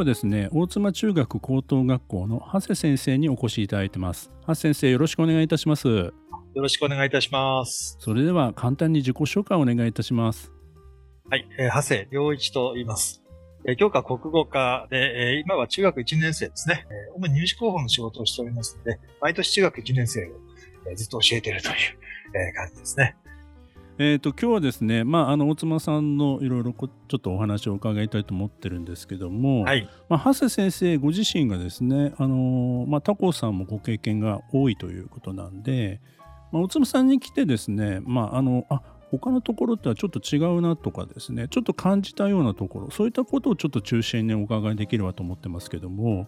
はですね大妻中学高等学校の長谷先生にお越しいただいてます。長谷先生よろしくお願いいたします。よろしくお願いいたします。それでは簡単に自己紹介をお願いいたします。はい、えー、長谷良一と言います。えー、教科国語科で、えー、今は中学1年生ですね。えー、主に入試候補の仕事をしておりますので、毎年中学1年生を、えー、ずっと教えているという、えー、感じですね。えーと、今日はですね、まあ、あの大妻さんのいろいろちょっとお話を伺いたいと思ってるんですけども、はい。まあ、長谷先生ご自身がですね、あのまあ、他校さんもご経験が多いということなんで、まあ、大妻さんに来てですね、まあ、あのあ他のところとはちょっと違うなとかですねちょっと感じたようなところそういったことをちょっと中心にお伺いできればと思ってますけども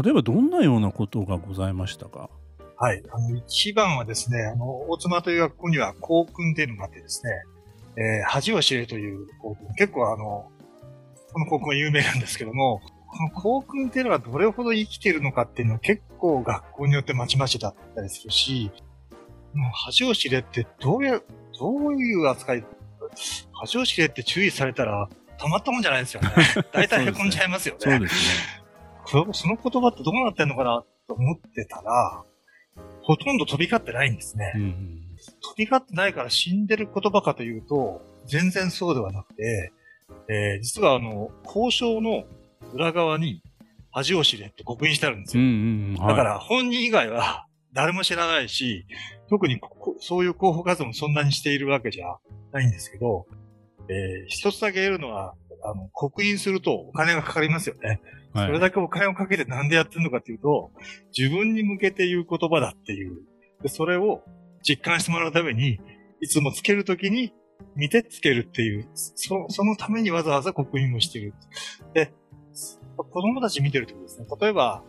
例えばどんなようなことがございましたか？はい。あの、一番はですね、あの、大妻という学校には校訓っていうのがあってですね、えー、恥を知れという校訓。結構あの、この校訓は有名なんですけども、この校訓っていうのがどれほど生きてるのかっていうのは結構学校によってまちまちだったりするし、もう恥を知れってどういう、どういう扱い、恥を知れって注意されたら、たまったもんじゃないですよね。大体へこんじゃいますよね。そうですね。その言葉ってどうなってんのかなと思ってたら、ほとんど飛び交ってないんですね。うんうん、飛び交ってないから死んでる言葉かというと、全然そうではなくて、えー、実はあの、交渉の裏側に恥を知れって刻印してあるんですよ。うんうんはい、だから本人以外は 誰も知らないし、特にそういう候補活動もそんなにしているわけじゃないんですけど、えー、一つだけ言えるのは、あの、刻印するとお金がかかりますよね。それだけお金をかけてなんでやってるのかっていうと、自分に向けて言う言葉だっていう。でそれを実感してもらうために、いつもつけるときに見てつけるっていう、そそのためにわざわざ刻印をしてる。で、子供たち見てるとですね、例えば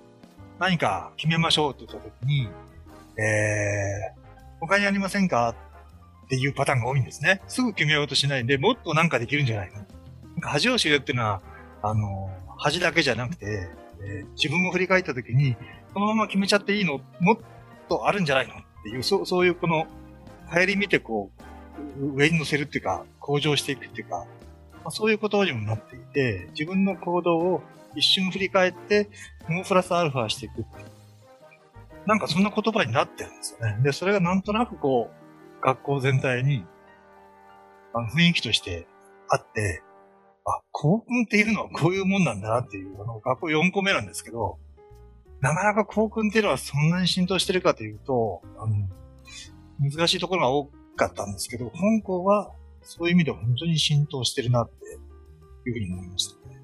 何か決めましょうって言ったときに、えー、他にありませんかっていうパターンが多いんですね。すぐ決めようとしないんで、もっとなんかできるんじゃないの恥を知るっていうのは、あの、恥だけじゃなくて、えー、自分を振り返った時に、このまま決めちゃっていいの？もっとあるんじゃないの？っていう、そうそういうこの、帰り見てこう、上に乗せるっていうか、向上していくっていうか、まあ、そういうことにもなっていて、自分の行動を一瞬振り返って、もうプラスアルファしていくっていう。なんかそんな言葉になってるんですよね。で、それがなんとなくこう、学校全体に、あの雰囲気としてあって、あ、校訓っていうのはこういうもんなんだなっていう、あの、学校4個目なんですけど、なかなか校訓っていうのはそんなに浸透してるかというと、あの、難しいところが多かったんですけど、本校はそういう意味では本当に浸透してるなっていうふうに思いましたね。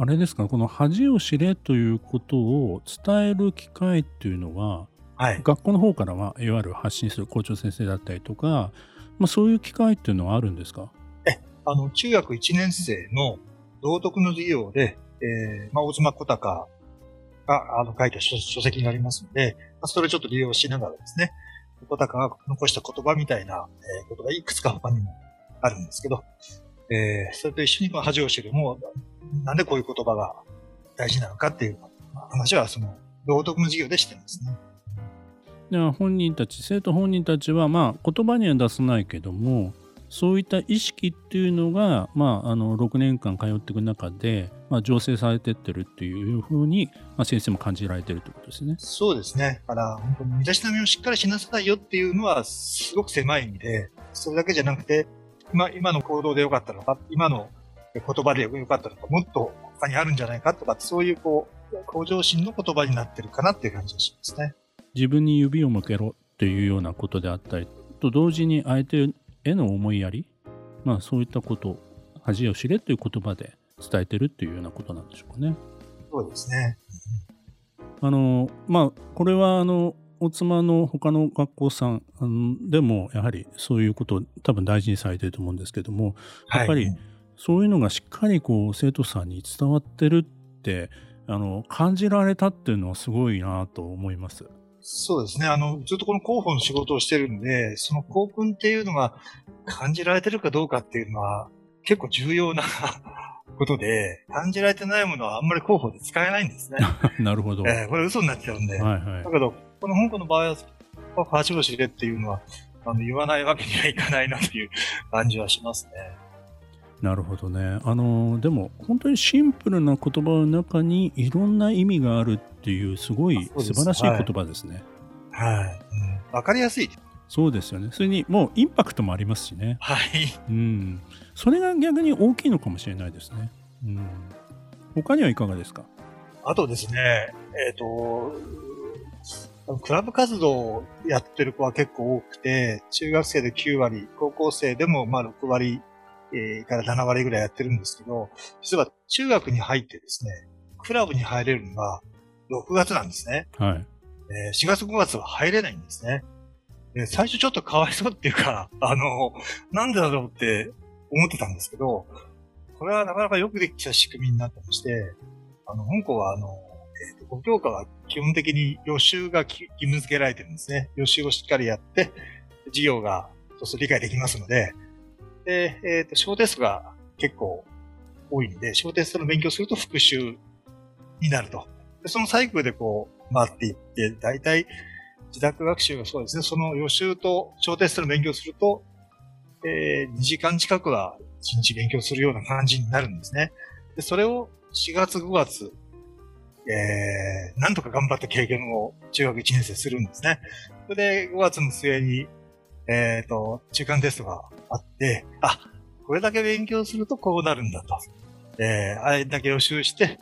あれですか、この恥を知れということを伝える機会っていうのは、はい、学校の方からはいわゆる発信する校長先生だったりとか、まあ、そういう機会っていうのはあるんですか？あの、中学1年生の道徳の授業で、えー、まあ、大妻小高が、あの、書いた書籍になりますので、まあ、それをちょっと利用しながらですね、小高が残した言葉みたいな、えー、ことがいくつか他にもあるんですけど、えー、それと一緒にこの恥を知るも、なんでこういう言葉が大事なのかっていう話は、その、道徳の授業でしてますね。では本人たち生徒本人たちはまあ言葉には出さないけどもそういった意識っていうのが、まあ、あの6年間通っていく中で、まあ、醸成されてってるっていうふうに、まあ、先生も感じられてるってことですね。そうですね。だから本当に身だしなみをしっかりしなさいよっていうのはすごく狭い意味で、それだけじゃなくて、今今の行動でよかったのか、今の言葉でよかったのか、もっと他にあるんじゃないかとか、そういうこう向上心の言葉になってるかなっていう感じがしますね。自分に指を向けろっていうようなことであったりと同時に相手への思いやり、まあ、そういったことを恥を知れという言葉で伝えてるっていうようなことなんでしょうかね。そうですね。あのまあこれはあのお妻の他の学校さんでもやはりそういうことを多分大事にされてると思うんですけどもやっぱりそういうのがしっかりこう生徒さんに伝わってるってあの感じられたっていうのはすごいなと思います。そうですね。あの、ずっとこの広報の仕事をしてるんで、その校訓っていうのが感じられてるかどうかっていうのは結構重要な ことで、感じられてないものはあんまり広報で使えないんですね。なるほど。えー、これ嘘になっちゃうんで。はいはい、だけど、この香港の場合は、八星でっていうのは、あの、言わないわけにはいかないなという感じはしますね。なるほどね。あの、でも、本当にシンプルな言葉の中にいろんな意味があるっていう、すごい素晴らしい言葉ですね。はい。わ、はいうん、かりやすい。そうですよね。それに、もうインパクトもありますしね。はい。うん。それが逆に大きいのかもしれないですね。うん。他にはいかがですか？あとですね、えっ、ー、と、クラブ活動をやってる子は結構多くて、中学生で9割、高校生でもまあ6割えー、から7割ぐらいやってるんですけど、実は中学に入ってですね、クラブに入れるのが6月なんですね。はい。えー、4月5月は入れないんですね。で最初ちょっとかわいそうっていうか、あの、なんでだろうって思ってたんですけど、これはなかなかよくできた仕組みになってまして、あの、本校はあの、えー、5教科は基本的に予習が義務付けられてるんですね。予習をしっかりやって、授業がそうすると理解できますので、で、えっ、ー、と、小テストが結構多いんで、小テストの勉強すると復習になると。でそのサイクルでこう回っていって、大体自宅学習がそうですね、その予習と小テストの勉強すると、えー、2時間近くは1日勉強するような感じになるんですね。で、それを4月5月、えー、なんとか頑張って経験を中学1年生するんですね。それで5月の末にえっ、ー、と、中間テストがあって、あ、これだけ勉強するとこうなるんだと。えー、あれだけ予習して、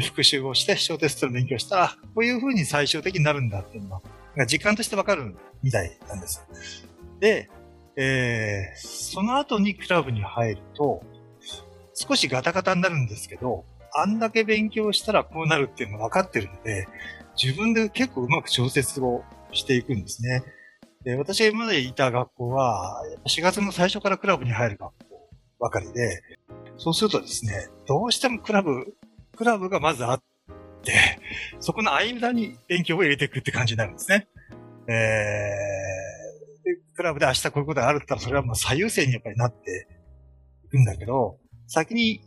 復習をして、小テストの勉強したら、こういう風に最終的になるんだっていうのが、実感としてわかるみたいなんです。で、えー、その後にクラブに入ると、少しガタガタになるんですけど、あんだけ勉強したらこうなるっていうのが分かってるので、自分で結構うまく調節をしていくんですね。で、私が今までいた学校は、4月の最初からクラブに入る学校ばかりで、そうするとですね、どうしてもクラブ、クラブがまずあって、そこの間に勉強を入れていくって感じになるんですね。えー、でクラブで明日こういうことがあるって言ったら、それはもう最優先にやっぱりなっていくんだけど、先に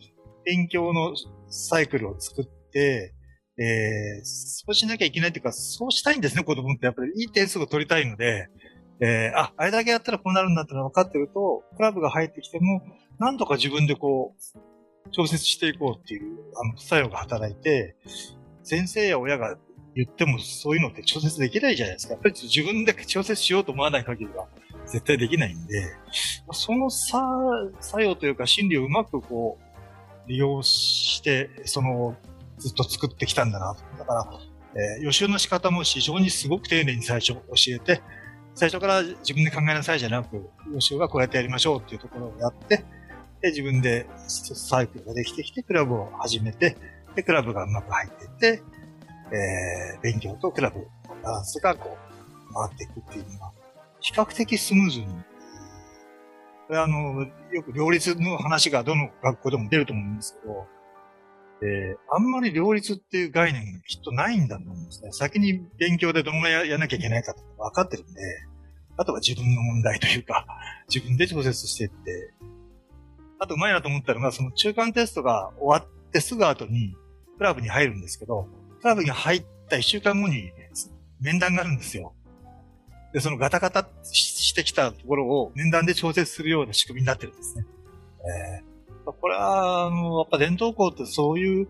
勉強のサイクルを作って、えー、そうしなきゃいけないというか、そうしたいんですね、子供って。やっぱりいい点数を取りたいので、えー、あ、あれだけやったらこうなるんだってのが分かってると、クラブが入ってきても、なんとか自分でこう、調節していこうっていう、あの、作用が働いて、先生や親が言ってもそういうのって調節できないじゃないですか。やっぱり自分で調節しようと思わない限りは絶対できないんで、その作用というか心理をうまくこう、利用して、そのずっと作ってきたんだな。だから、えー、予習の仕方も非常にすごく丁寧に最初教えて、最初から自分で考えなさいじゃなく、予習はこうやってやりましょうっていうところをやって、で自分でサイクルができてきて、クラブを始めて、で、クラブがうまく入っていって、えー、勉強とクラブのバランスがこう、回っていくっていうのが、比較的スムーズに、これあの、よく両立の話がどの学校でも出ると思うんですけど、で、あんまり両立っていう概念がきっとないんだと思うんですね。先に勉強でどのぐらいやらなきゃいけないかって分かってるんで、あとは自分の問題というか、自分で調節していって、あとうまいなと思ったのが、その中間テストが終わってすぐ後にクラブに入るんですけど、クラブに入った一週間後に面談があるんですよ。で、そのガタガタしてきたところを面談で調節するような仕組みになってるんですね。えーこれは、あの、やっぱ伝統校ってそういう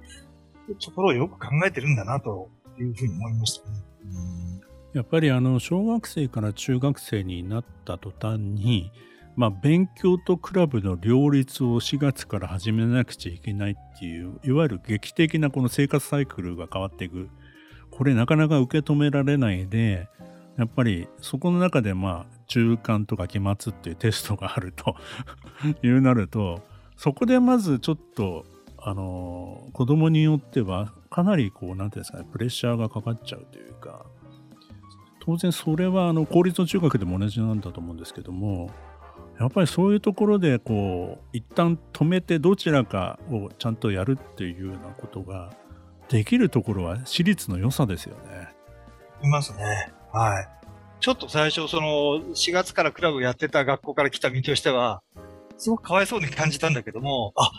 ところをよく考えてるんだなというふうに思いましたね。やっぱりあの小学生から中学生になった途端に、まあ、勉強とクラブの両立を4月から始めなくちゃいけないっていういわゆる劇的なこの生活サイクルが変わっていくこれなかなか受け止められないでやっぱりそこの中でまあ中間とか期末っていうテストがあるというなるとそこでまずちょっと、あの、子供によっては、かなりこう、なんていうんですかね、プレッシャーがかかっちゃうというか、当然それはあの公立の中学でも同じなんだと思うんですけども、やっぱりそういうところでこう一旦止めてどちらかをちゃんとやるっていうようなことができるところは私立の良さですよね。いますね。はい。ちょっと最初その4月からクラブやってた学校から来た身としては、すごくかわいそうに感じたんだけども、あ、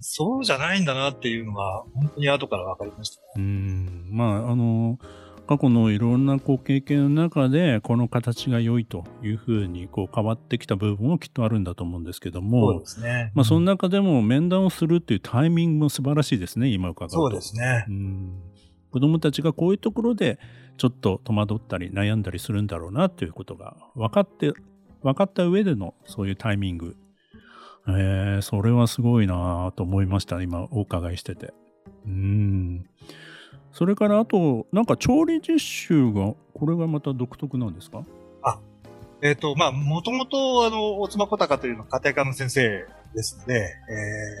そうじゃないんだなっていうのが本当に後から分かりました、ね。うん。まあ、あの、過去のいろんなこう経験の中でこの形が良いというふうにこう変わってきた部分もきっとあるんだと思うんですけども、そうですね。まあその中でも面談をするっていうタイミングも素晴らしいですね、今伺うと。そうですね。うん。子供たちがこういうところでちょっと戸惑ったり悩んだりするんだろうなっていうことが分かって、分かった上でのそういうタイミング。えー、それはすごいなと思いました、今お伺いしてて。うん。それからあと、なんか調理実習が、これがまた独特なんですか？あ、えっ、ー、と、まあ、もともと、あの、大妻小高というのは家庭科の先生ですので、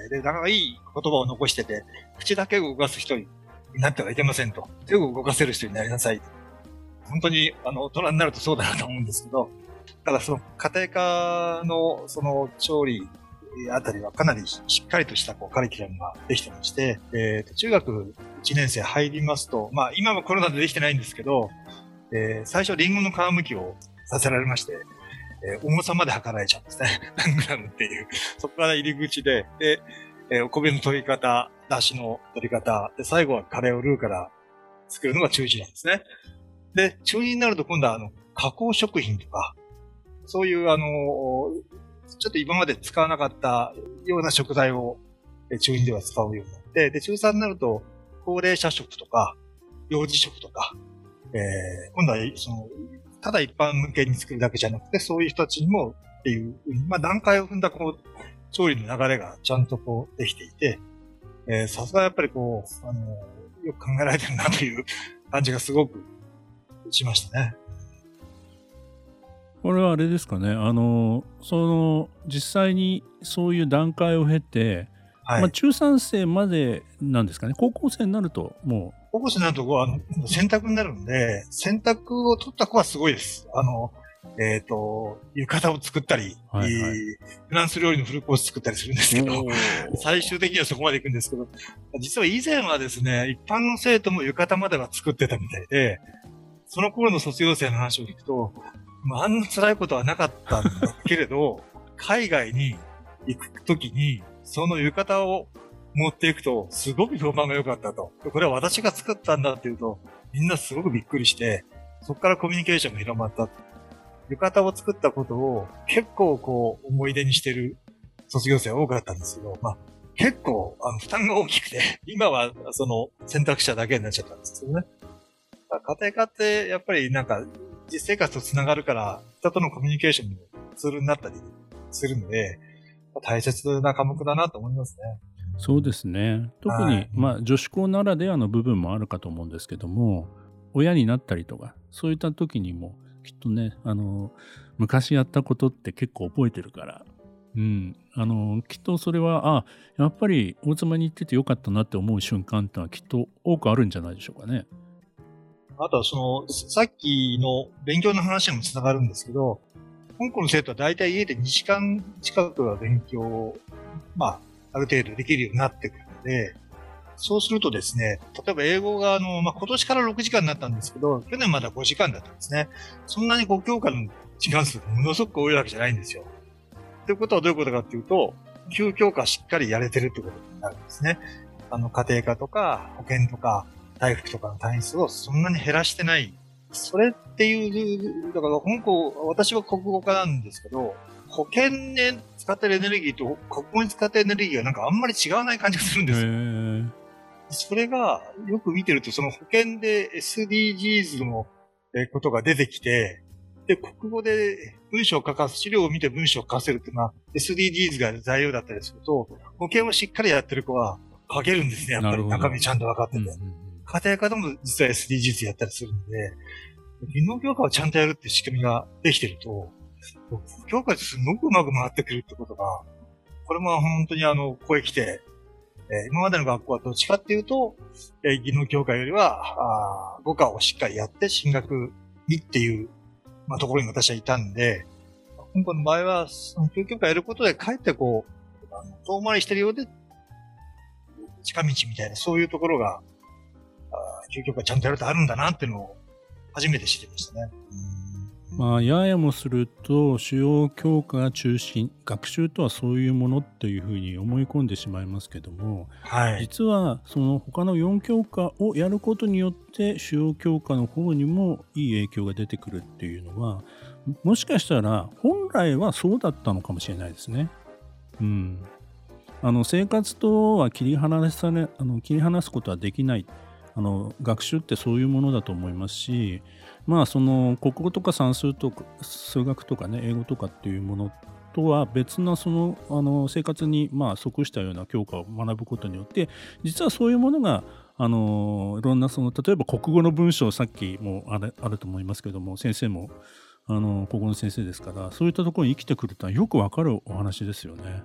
えー、で、長い言葉を残してて、口だけ動かす人になってはいけませんと。手を動かせる人になりなさい。本当に、あの、大人になるとそうだなと思うんですけど、ただその家庭科のその調理あたりはかなりしっかりとしたこうカリキュラムができてまして、えー、中学1年生入りますと、まあ今はコロナでできてないんですけど、えー、最初リンゴの皮むきをさせられまして、えー、重さまで測られちゃうんですね。何グラムっていう。そこから入り口で、で、えー、お米の取り方、出汁の取り方、で、最後はカレーをルーから作るのが中1なんですね。で、中2になると今度はあの、加工食品とか、そういうあの、ちょっと今まで使わなかったような食材を中2では使うようになって、で、中3になると、高齢者食とか、幼児食とか、えー、今度は、その、ただ一般向けに作るだけじゃなくて、そういう人たちにもっていう、まあ段階を踏んだこう、調理の流れがちゃんとこうできていて、えー、さすがやっぱりこう、あの、よく考えられてるなという感じがすごくしましたね。これはあれですかね、あの、その、実際にそういう段階を経て、はい、まあ、中3生までなんですかね、高校生になると、もう。高校生になると、あの、選択になるんで、選択を取った子はすごいです。あの、えっ、ー、と、浴衣を作ったり、はいはい、フランス料理のフルコース作ったりするんですけど、最終的にはそこまで行くんですけど、実は以前はですね、一般の生徒も浴衣までは作ってたみたいで、その頃の卒業生の話を聞くと、まあ、あんな辛いことはなかったんだけれど、海外に行くときに、その浴衣を持っていくと、すごく評判が良かったと。これは私が作ったんだっていうと、みんなすごくびっくりして、そこからコミュニケーションが広まった。浴衣を作ったことを結構こう思い出にしてる卒業生多かったんですけど、まあ結構あの負担が大きくて、今はその選択肢だけになっちゃったんですよね。家庭科ってやっぱりなんか実生活と繋がるから、人とのコミュニケーションのツールになったりするので、大切な科目だなと思いますね。そうですね。特に、はい、まあ、女子校ならではの部分もあるかと思うんですけども、親になったりとか、そういった時にも、きっとね、あの、昔やったことって結構覚えてるから、うん、あの、きっとそれは、あ、やっぱり大妻に行っててよかったなって思う瞬間ってのはきっと多くあるんじゃないでしょうかね。あとはその、さっきの勉強の話にもつながるんですけど、香港の生徒は大体家で2時間近くは勉強を、まあ、ある程度できるようになってくるので、そうするとですね、例えば英語があの、まあ、今年から6時間になったんですけど、去年まだ5時間だったんですね。そんなに5教科の時間数がものすごく多いわけじゃないんですよ。ということはどういうことかっていうと、9教科しっかりやれてるってことになるんですね。あの、家庭科とか保健とか、大福とかの単位数をそんなに減らしてない。それっていう、だから本校、私は国語科なんですけど、保険で使ってるエネルギーと国語に使ってるエネルギーがなんかあんまり違わない感じがするんですよ。それがよく見てると、その保険で SDGs のことが出てきて、で、国語で文章を書かす、資料を見て文章を書かせるっていうのは SDGs が材料だったりすると、保険をしっかりやってる子は書けるんですね、やっぱり中身ちゃんと分かってて。うんうん家庭科でも実は SDGs やったりするんで、技能教科をちゃんとやるって仕組みができてると、教科ですごくうまく回ってくるってことが、これも本当にあの、ここへ来て、え、今までの学校はどっちかっていうと、え、技能教科よりは、あ語科をしっかりやって進学にっていう、まあ、ところに私はいたんで、香港の場合は、その教育をやることで、かえってこう、あの遠回りしてるようで、近道みたいな、そういうところが、究極はちゃんとやるとあるんだなっていうのを初めて知りましたね。まあ、ややもすると主要教科が中心学習とはそういうものっていうふうに思い込んでしまいますけども、はい、実はその他の4教科をやることによって主要教科の方にもいい影響が出てくるっていうのはもしかしたら本来はそうだったのかもしれないですね。うん、あの生活とは切り離されあの切り離すことはできないあの学習ってそういうものだと思いますしまあその国語とか算数とか数学とかね英語とかっていうものとは別なそのあの生活にまあ即したような教科を学ぶことによって実はそういうものがあのいろんなその例えば国語の文章さっきもあれあると思いますけども先生もあの国語の先生ですからそういったところに生きてくるとはよくわかるお話ですよね。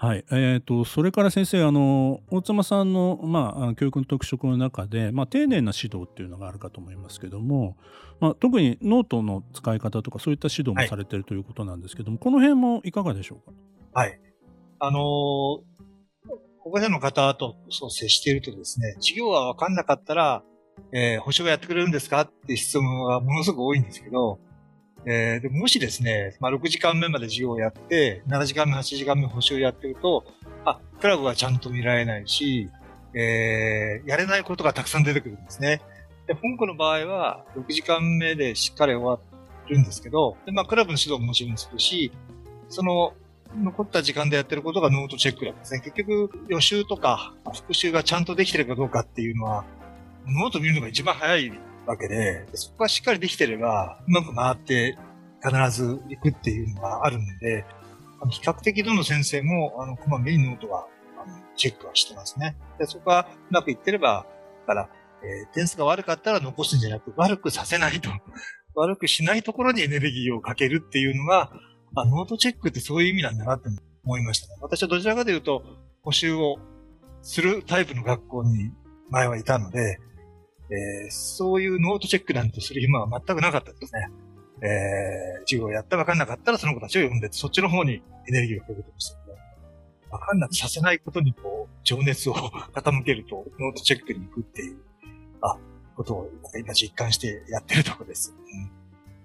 はい。えっ、ー、と、それから先生、あの、大妻さんの、まあ、教育の特色の中で、まあ、丁寧な指導っていうのがあるかと思いますけども、まあ、特にノートの使い方とか、そういった指導もされてるということなんですけども、はい、この辺もいかがでしょうか？はい。あのー、保護者の方とそう接しているとですね、授業は分かんなかったら、えー、保証やってくれるんですか？って質問がものすごく多いんですけど、えー、でもしですね、まあ、6時間目まで授業をやって、7時間目、8時間目補習やってると、あ、クラブはちゃんと見られないし、えー、やれないことがたくさん出てくるんですね。で、本校の場合は、6時間目でしっかり終わるんですけど、で、まあ、クラブの指導ももちろんするし、その、残った時間でやってることがノートチェックなんですね。結局、予習とか復習がちゃんとできてるかどうかっていうのは、ノート見るのが一番早いわけで、そこがしっかりできてれば、うまく回って必ず行くっていうのがあるんで、比較的どの先生も、あの、こまめにノートは、あの、チェックはしてますね。で、そこがうまくいってれば、だから、えー、点数が悪かったら残すんじゃなく、悪くさせないと。悪くしないところにエネルギーをかけるっていうのが、あノートチェックってそういう意味なんだなって思いましたね。私はどちらかというと、補習をするタイプの学校に前はいたので、えー、そういうノートチェックなんてする暇は全くなかったですね。えー、授業をやって分かんなかったらその子たちを呼んで、そっちの方にエネルギーをかけてましたけど、分かんなくさせないことにこう、情熱を傾けると、ノートチェックに行くっていう、あ、ことを今実感してやってるところです。うん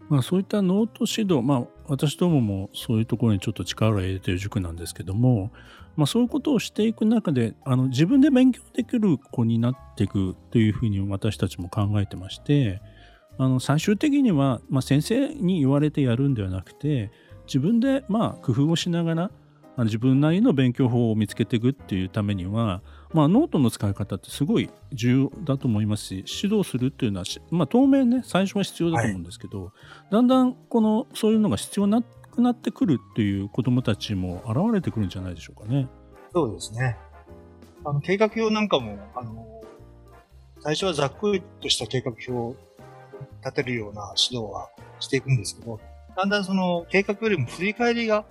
まあ、そういったノート指導、まあ、私どももそういうところにちょっと力を入れている塾なんですけども、まあ、そういうことをしていく中であの自分で勉強できる子になっていくというふうに私たちも考えてましてあの最終的には、まあ、先生に言われてやるんではなくて自分でまあ工夫をしながら自分なりの勉強法を見つけていくっていうためには、まあ、ノートの使い方ってすごい重要だと思いますし指導するっていうのは、まあ、当面ね最初は必要だと思うんですけど、はい、だんだんこのそういうのが必要になくなってくるっていう子どもたちも現れてくるんじゃないでしょうかね。そうですねあの計画表なんかもあの最初はざっくりとした計画表を立てるような指導はしていくんですけどだんだんその計画よりも振り返りが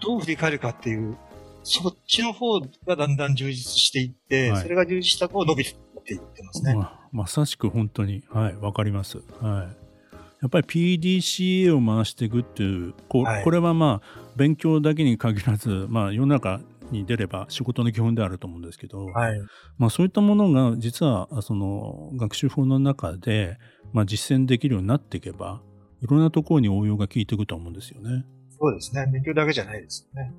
どう振り返るかっていうそっちの方がだんだん充実していって、はい、それが充実した方伸びていってますね。ままさしく本当に、はい、わかります。はい。やっぱり PDCA を回していくっていうこれはまあ勉強だけに限らず、まあ、世の中に出れば仕事の基本であると思うんですけど、はい、まあ、そういったものが実はその学習法の中で、まあ、実践できるようになっていけばいろんなところに応用が効いていくと思うんですよね。そうですね勉強だけじゃないですよね。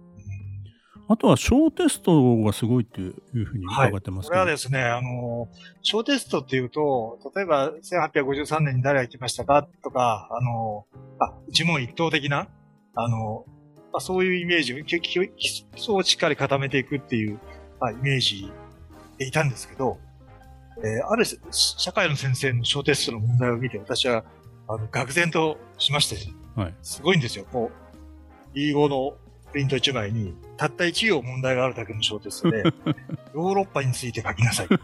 あとは小テストがすごいっていうふうに伺ってますけど、はい、これはですね、あの、小テストっていうと、例えば1853年に誰が行きましたかとか、あの、あ、一問一答的な、あの、まあ、そういうイメージを、基礎をしっかり固めていくっていう、まあ、イメージでいたんですけど、えー、ある社会の先生の小テストの問題を見て、私は、あの、愕然としまして、はい、すごいんですよ。こう、英語のプリント1枚に、たった1行問題があるだけの小テストで、ヨーロッパについて書きなさい。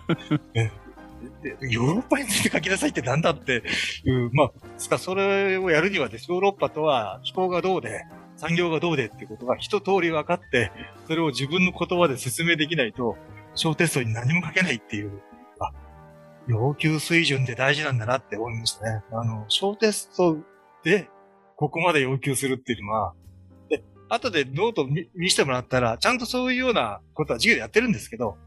ヨーロッパについて書きなさいってなんだっていう、まあ、つかそれをやるにはです、ヨーロッパとは気候がどうで、産業がどうでっていうことが一通り分かって、それを自分の言葉で説明できないと、小テストに何も書けないっていう、あ、要求水準って大事なんだなって思いましたね。あの、小テストでここまで要求するっていうのは、で、後でノート見見せてもらったら、ちゃんとそういうようなことは授業でやってるんですけど、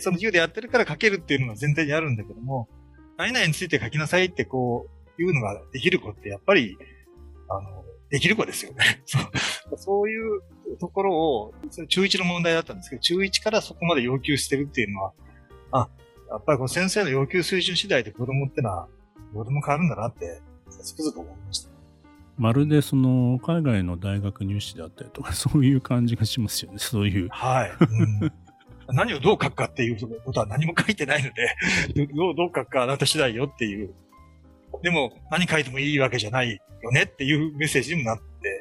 その授業でやってるから書けるっていうのが全体にあるんだけども、何々について書きなさいってこう、いうのができる子ってやっぱり、あの、できる子ですよね。そういうところを、中1の問題だったんですけど、中1からそこまで要求してるっていうのは、あ、やっぱりこの先生の要求水準次第で子供ってのは、どうでも変わるんだなって、つくづく思いました。まるでその海外の大学入試であったりとか、そういう感じがしますよね、そういう。はい。うん 何をどう書くかっていうことは何も書いてないので どう、どう書くかあなた次第よっていう。でも、何書いてもいいわけじゃないよねっていうメッセージにもなって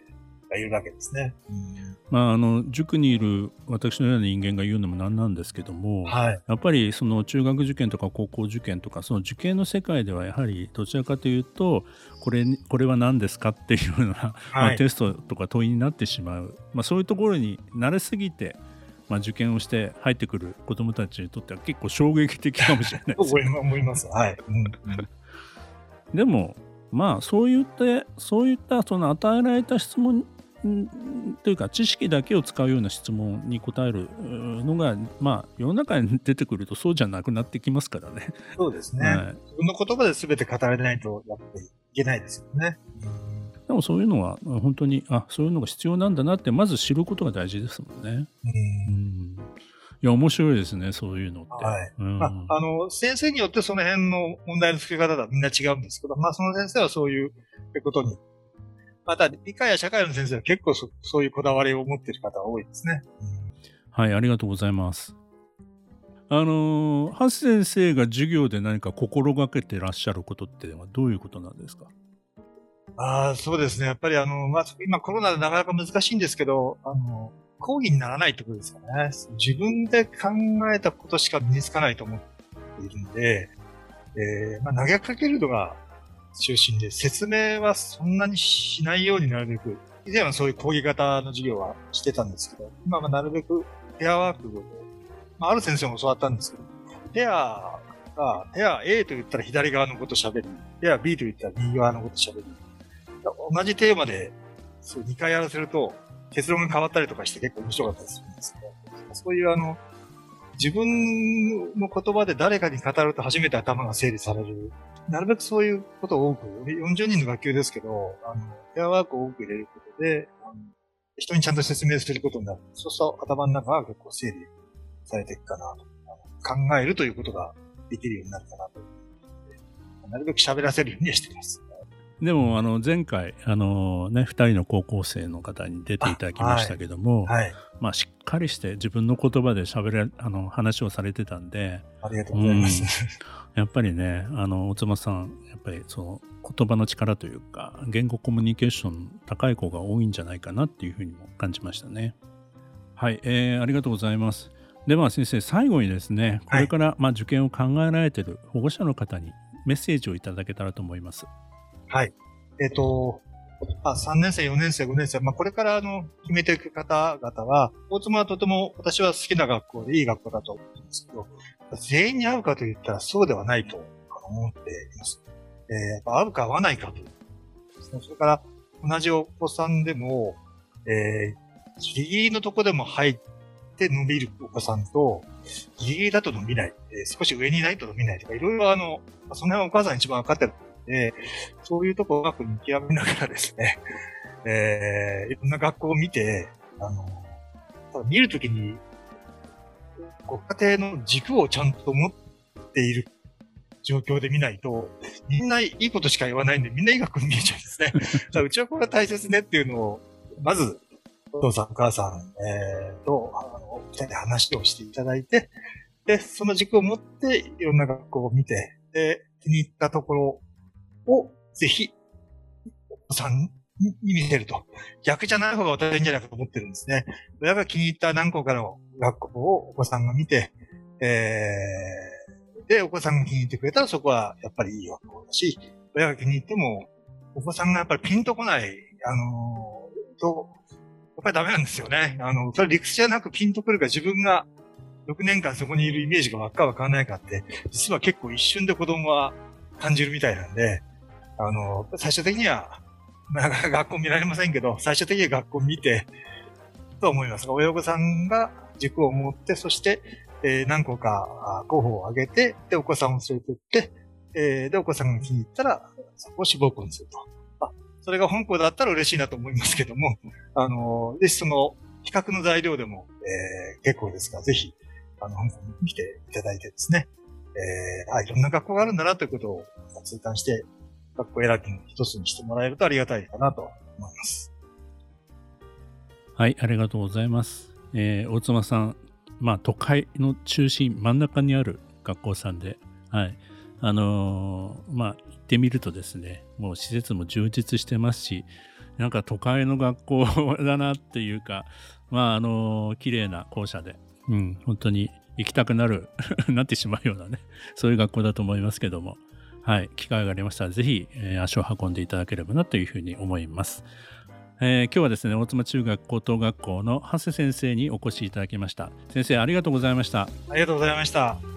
いるわけですね。まあ、あの塾にいる私のような人間が言うのもなんなんですけども、はい、やっぱりその中学受験とか高校受験とかその受験の世界ではやはりどちらかというとこれこれは何ですかっていうような、はい、まあ、テストとか問いになってしまう、まあ、そういうところに慣れすぎてまあ、受験をして入ってくる子どもたちにとっては結構衝撃的かもしれないです、ね、思います。はい。うんでも、まあ、そういった、そういったその与えられた質問というか知識だけを使うような質問に答えるのが、まあ、世の中に出てくるとそうじゃなくなってきますからね。そうですね。はい、自分の言葉で全て語られないとやっぱりいけないですよね。でもそういうのは本当にあそういうのが必要なんだなってまず知ることが大事ですもんね。うん、いや面白いですねそういうのって。はい。うん、まあ、あの先生によってその辺の問題の付け方はみんな違うんですけど、まあその先生はそういうことに。また理科や社会の先生は結構そそういうこだわりを持っている方が多いですね。はい、ありがとうございます。あのー、ハス先生が授業で何か心がけてらっしゃることってはどういうことなんですか？ああ、そうですね。やっぱりあの、まあ、今コロナでなかなか難しいんですけど、あの、講義にならないってことですかね。自分で考えたことしか身につかないと思っているんで、えー、まあ、投げかけるのが中心で、説明はそんなにしないようになるべく、以前はそういう講義型の授業はしてたんですけど、今はなるべくペアワークを、まあ、ある先生も教わったんですけど、ペアが、ペア A と言ったら左側のこと喋る。ペア B と言ったら右側のこと喋る。同じテーマで、そう、2回やらせると、結論が変わったりとかして結構面白かったりするんですけど、そういうあの、自分の言葉で誰かに語ると初めて頭が整理される。なるべくそういうことを多く、40人の学級ですけど、あの、ペアワークを多く入れることで、人にちゃんと説明することになる。そうすると頭の中が結構整理されていくかなと。考えるということができるようになるかなと。なるべく喋らせるようにしています。でも、あの、前回、あのね、二人の高校生の方に出ていただきましたけども、はい、まあ、しっかりして自分の言葉で喋れ、あの、話をされてたんで、ありがとうございます。うん、やっぱりね、あの、大妻さん、やっぱりその、言葉の力というか、言語コミュニケーション高い子が多いんじゃないかなっていうふうにも感じましたね。はい、えー、ありがとうございます。では先生、最後にですね、これから、まあ、受験を考えられている保護者の方にメッセージをいただけたらと思います。はい。はいえっ、ー、と、あ3年生、4年生、5年生、まあ、これからあの決めていく方々は、大妻はとても私は好きな学校でいい学校だと思うんですけど、全員に合うかといったらそうではないと思っています。えー、やっぱ合うか合わないかと。それから同じお子さんでも、えー、ギリギリのとこでも入って伸びるお子さんと、ギリギリだと伸びない、えー、少し上にないと伸びないとか、いろいろあの、その辺はお母さん一番分かってるで、そういうとこをうまく見極めながらですね、えー、いろんな学校を見て、あの、ただ見るときに、ご家庭の軸をちゃんと持っている状況で見ないと、みんないいことしか言わないんで、みんないい学校に見えちゃうんですね。だうちはこれが大切ねっていうのを、まず、お父さん、お母さん、えー、と、あの、二人で話をしていただいて、で、その軸を持って、いろんな学校を見て、で、気に入ったところをぜひ、お子さんに見せると。逆じゃない方が私いいんじゃないかと思ってるんですね。親が気に入った何個かの学校をお子さんが見て、えー、で、お子さんが気に入ってくれたらそこはやっぱりいい学校だし、親が気に入っても、お子さんがやっぱりピンとこない、あのー、と、やっぱりダメなんですよね。あの、それ理屈じゃなくピンとくるか自分が6年間そこにいるイメージがわっかわかんないかって、実は結構一瞬で子供は感じるみたいなんで、あの、最終的には、なかなか学校見られませんけど、最終的には学校見て、と思います、親御さんが軸を持って、そして、えー、何個か候補を挙げて、で、お子さんを連れてって、えー、で、お子さんが気に入ったら、そこを志望校にすると。あ、それが本校だったら嬉しいなと思いますけども、あの、で、その、比較の材料でも、えー、結構ですが、ぜひ、あの、本校に来ていただいてですね、えー、あ、いろんな学校があるんだなということを痛感して、学校選びの一つにしてもらえるとありがたいかなと思います。はい、ありがとうございます。えー、大妻さん、まあ、都会の中心、真ん中にある学校さんで、はい。あのー、まあ、行ってみるとですね、もう施設も充実してますし、なんか都会の学校だなっていうか、まあ、あのー、綺麗な校舎で、うん、本当に行きたくなる なってしまうようなね、そういう学校だと思いますけども、はい、機会がありましたら、ぜひ、えー、足を運んでいただければなというふうに思います。えー、今日はですね大妻中学高等学校の長谷先生にお越しいただきました。先生ありがとうございました。ありがとうございました。